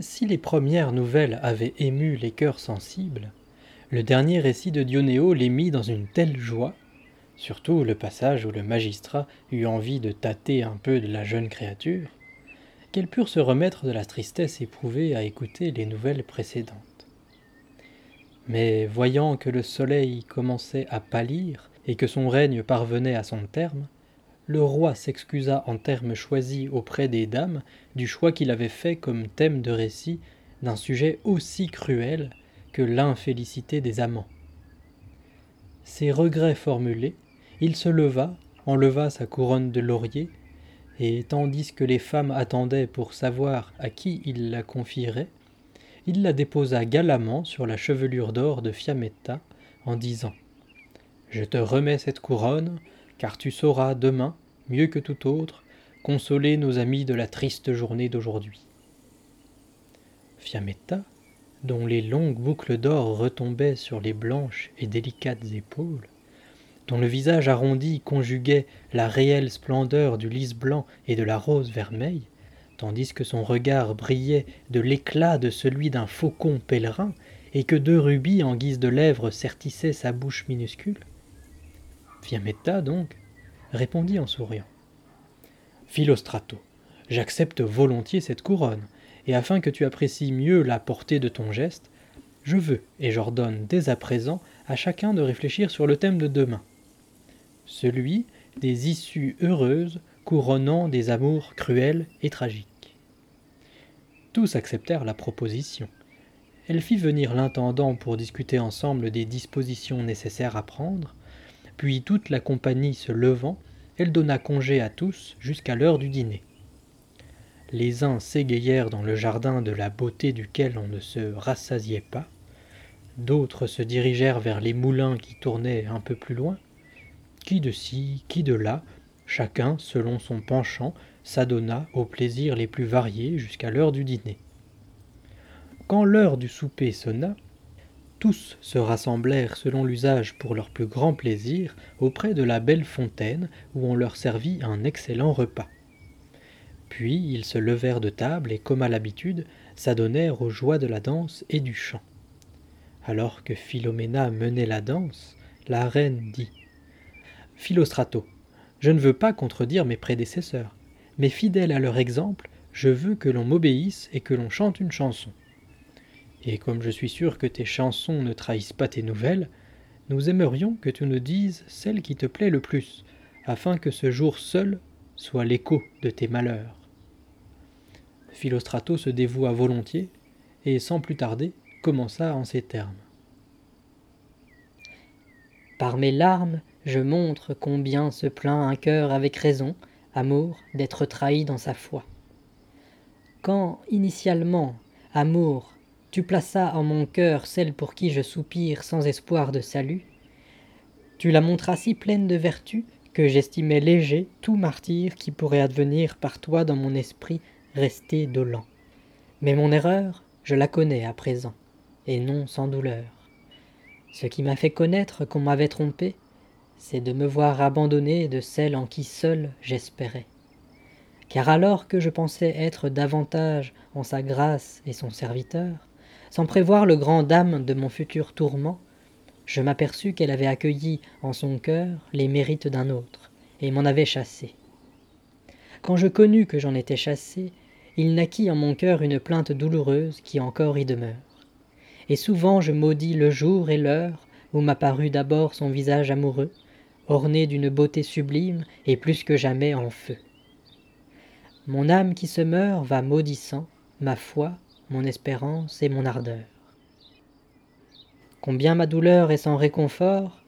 Si les premières nouvelles avaient ému les cœurs sensibles, le dernier récit de Dionéo les mit dans une telle joie, surtout le passage où le magistrat eut envie de tâter un peu de la jeune créature, qu'elles purent se remettre de la tristesse éprouvée à écouter les nouvelles précédentes. Mais voyant que le soleil commençait à pâlir et que son règne parvenait à son terme, le roi s'excusa en termes choisis auprès des dames du choix qu'il avait fait comme thème de récit d'un sujet aussi cruel que l'infélicité des amants. Ses regrets formulés, il se leva, enleva sa couronne de laurier, et tandis que les femmes attendaient pour savoir à qui il la confierait, il la déposa galamment sur la chevelure d'or de Fiametta en disant Je te remets cette couronne, car tu sauras demain, mieux que tout autre, consoler nos amis de la triste journée d'aujourd'hui. Fiametta, dont les longues boucles d'or retombaient sur les blanches et délicates épaules, dont le visage arrondi conjuguait la réelle splendeur du lys blanc et de la rose vermeille, tandis que son regard brillait de l'éclat de celui d'un faucon pèlerin, et que deux rubis en guise de lèvres sertissaient sa bouche minuscule Fiametta, donc, répondit en souriant. Philostrato, j'accepte volontiers cette couronne, et afin que tu apprécies mieux la portée de ton geste, je veux et j'ordonne dès à présent à chacun de réfléchir sur le thème de demain. Celui des issues heureuses couronnant des amours cruels et tragiques. Tous acceptèrent la proposition. Elle fit venir l'intendant pour discuter ensemble des dispositions nécessaires à prendre, puis toute la compagnie se levant, elle donna congé à tous jusqu'à l'heure du dîner. Les uns s'égayèrent dans le jardin de la beauté duquel on ne se rassasiait pas, d'autres se dirigèrent vers les moulins qui tournaient un peu plus loin, qui de ci, qui de là, chacun, selon son penchant, s'adonna aux plaisirs les plus variés jusqu'à l'heure du dîner. Quand l'heure du souper sonna, tous se rassemblèrent selon l'usage pour leur plus grand plaisir auprès de la belle fontaine où on leur servit un excellent repas. Puis ils se levèrent de table et, comme à l'habitude, s'adonnèrent aux joies de la danse et du chant. Alors que Philoména menait la danse, la reine dit Philostrato, je ne veux pas contredire mes prédécesseurs, mais fidèle à leur exemple, je veux que l'on m'obéisse et que l'on chante une chanson. Et comme je suis sûr que tes chansons ne trahissent pas tes nouvelles, nous aimerions que tu nous dises celle qui te plaît le plus, afin que ce jour seul soit l'écho de tes malheurs. Philostrato se dévoua volontiers, et sans plus tarder commença en ces termes. Par mes larmes, je montre combien se plaint un cœur avec raison, amour, d'être trahi dans sa foi. Quand, initialement, amour, tu plaças en mon cœur celle pour qui je soupire sans espoir de salut. Tu la montras si pleine de vertu que j'estimais léger tout martyr qui pourrait advenir par toi dans mon esprit resté dolent. Mais mon erreur, je la connais à présent, et non sans douleur. Ce qui m'a fait connaître qu'on m'avait trompé, c'est de me voir abandonné de celle en qui seul j'espérais. Car alors que je pensais être davantage en sa grâce et son serviteur, sans prévoir le grand dame de mon futur tourment, je m'aperçus qu'elle avait accueilli en son cœur les mérites d'un autre, et m'en avait chassé. Quand je connus que j'en étais chassé, il naquit en mon cœur une plainte douloureuse qui encore y demeure. Et souvent je maudis le jour et l'heure où m'apparut d'abord son visage amoureux, orné d'une beauté sublime et plus que jamais en feu. Mon âme qui se meurt va maudissant ma foi mon espérance et mon ardeur. Combien ma douleur est sans réconfort,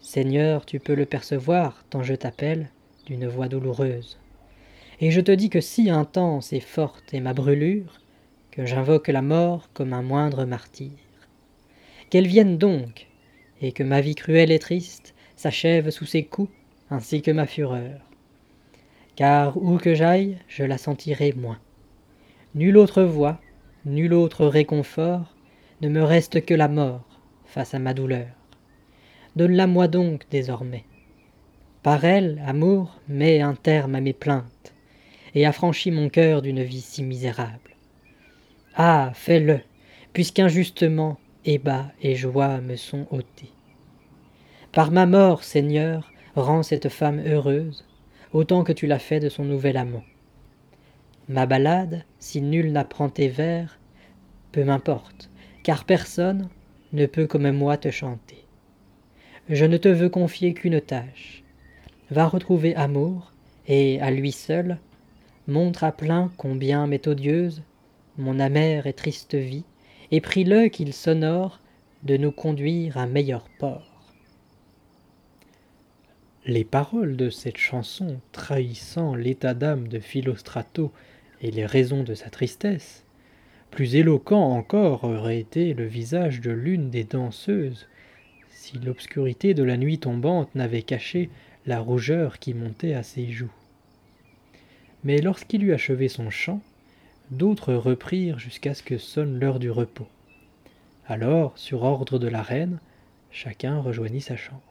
Seigneur, tu peux le percevoir tant je t'appelle d'une voix douloureuse. Et je te dis que si intense et forte est ma brûlure, que j'invoque la mort comme un moindre martyr. Qu'elle vienne donc, et que ma vie cruelle et triste s'achève sous ses coups, ainsi que ma fureur. Car où que j'aille, je la sentirai moins. Nulle autre voix, nul autre réconfort, ne me reste que la mort face à ma douleur. Donne-la-moi donc désormais. Par elle, amour, mets un terme à mes plaintes, et affranchis mon cœur d'une vie si misérable. Ah, fais-le, puisqu'injustement ébats et joie me sont ôtés. Par ma mort, Seigneur, rends cette femme heureuse, autant que tu l'as fait de son nouvel amant. Ma ballade, si nul n'apprend tes vers, peu m'importe, car personne ne peut comme moi te chanter. Je ne te veux confier qu'une tâche. Va retrouver Amour, et à lui seul, montre à plein combien m'est odieuse mon amère et triste vie, et prie-le qu'il s'honore de nous conduire à meilleur port. Les paroles de cette chanson trahissant l'état d'âme de Philostrato et les raisons de sa tristesse, plus éloquent encore aurait été le visage de l'une des danseuses, si l'obscurité de la nuit tombante n'avait caché la rougeur qui montait à ses joues. Mais lorsqu'il eut achevé son chant, d'autres reprirent jusqu'à ce que sonne l'heure du repos. Alors, sur ordre de la reine, chacun rejoignit sa chambre.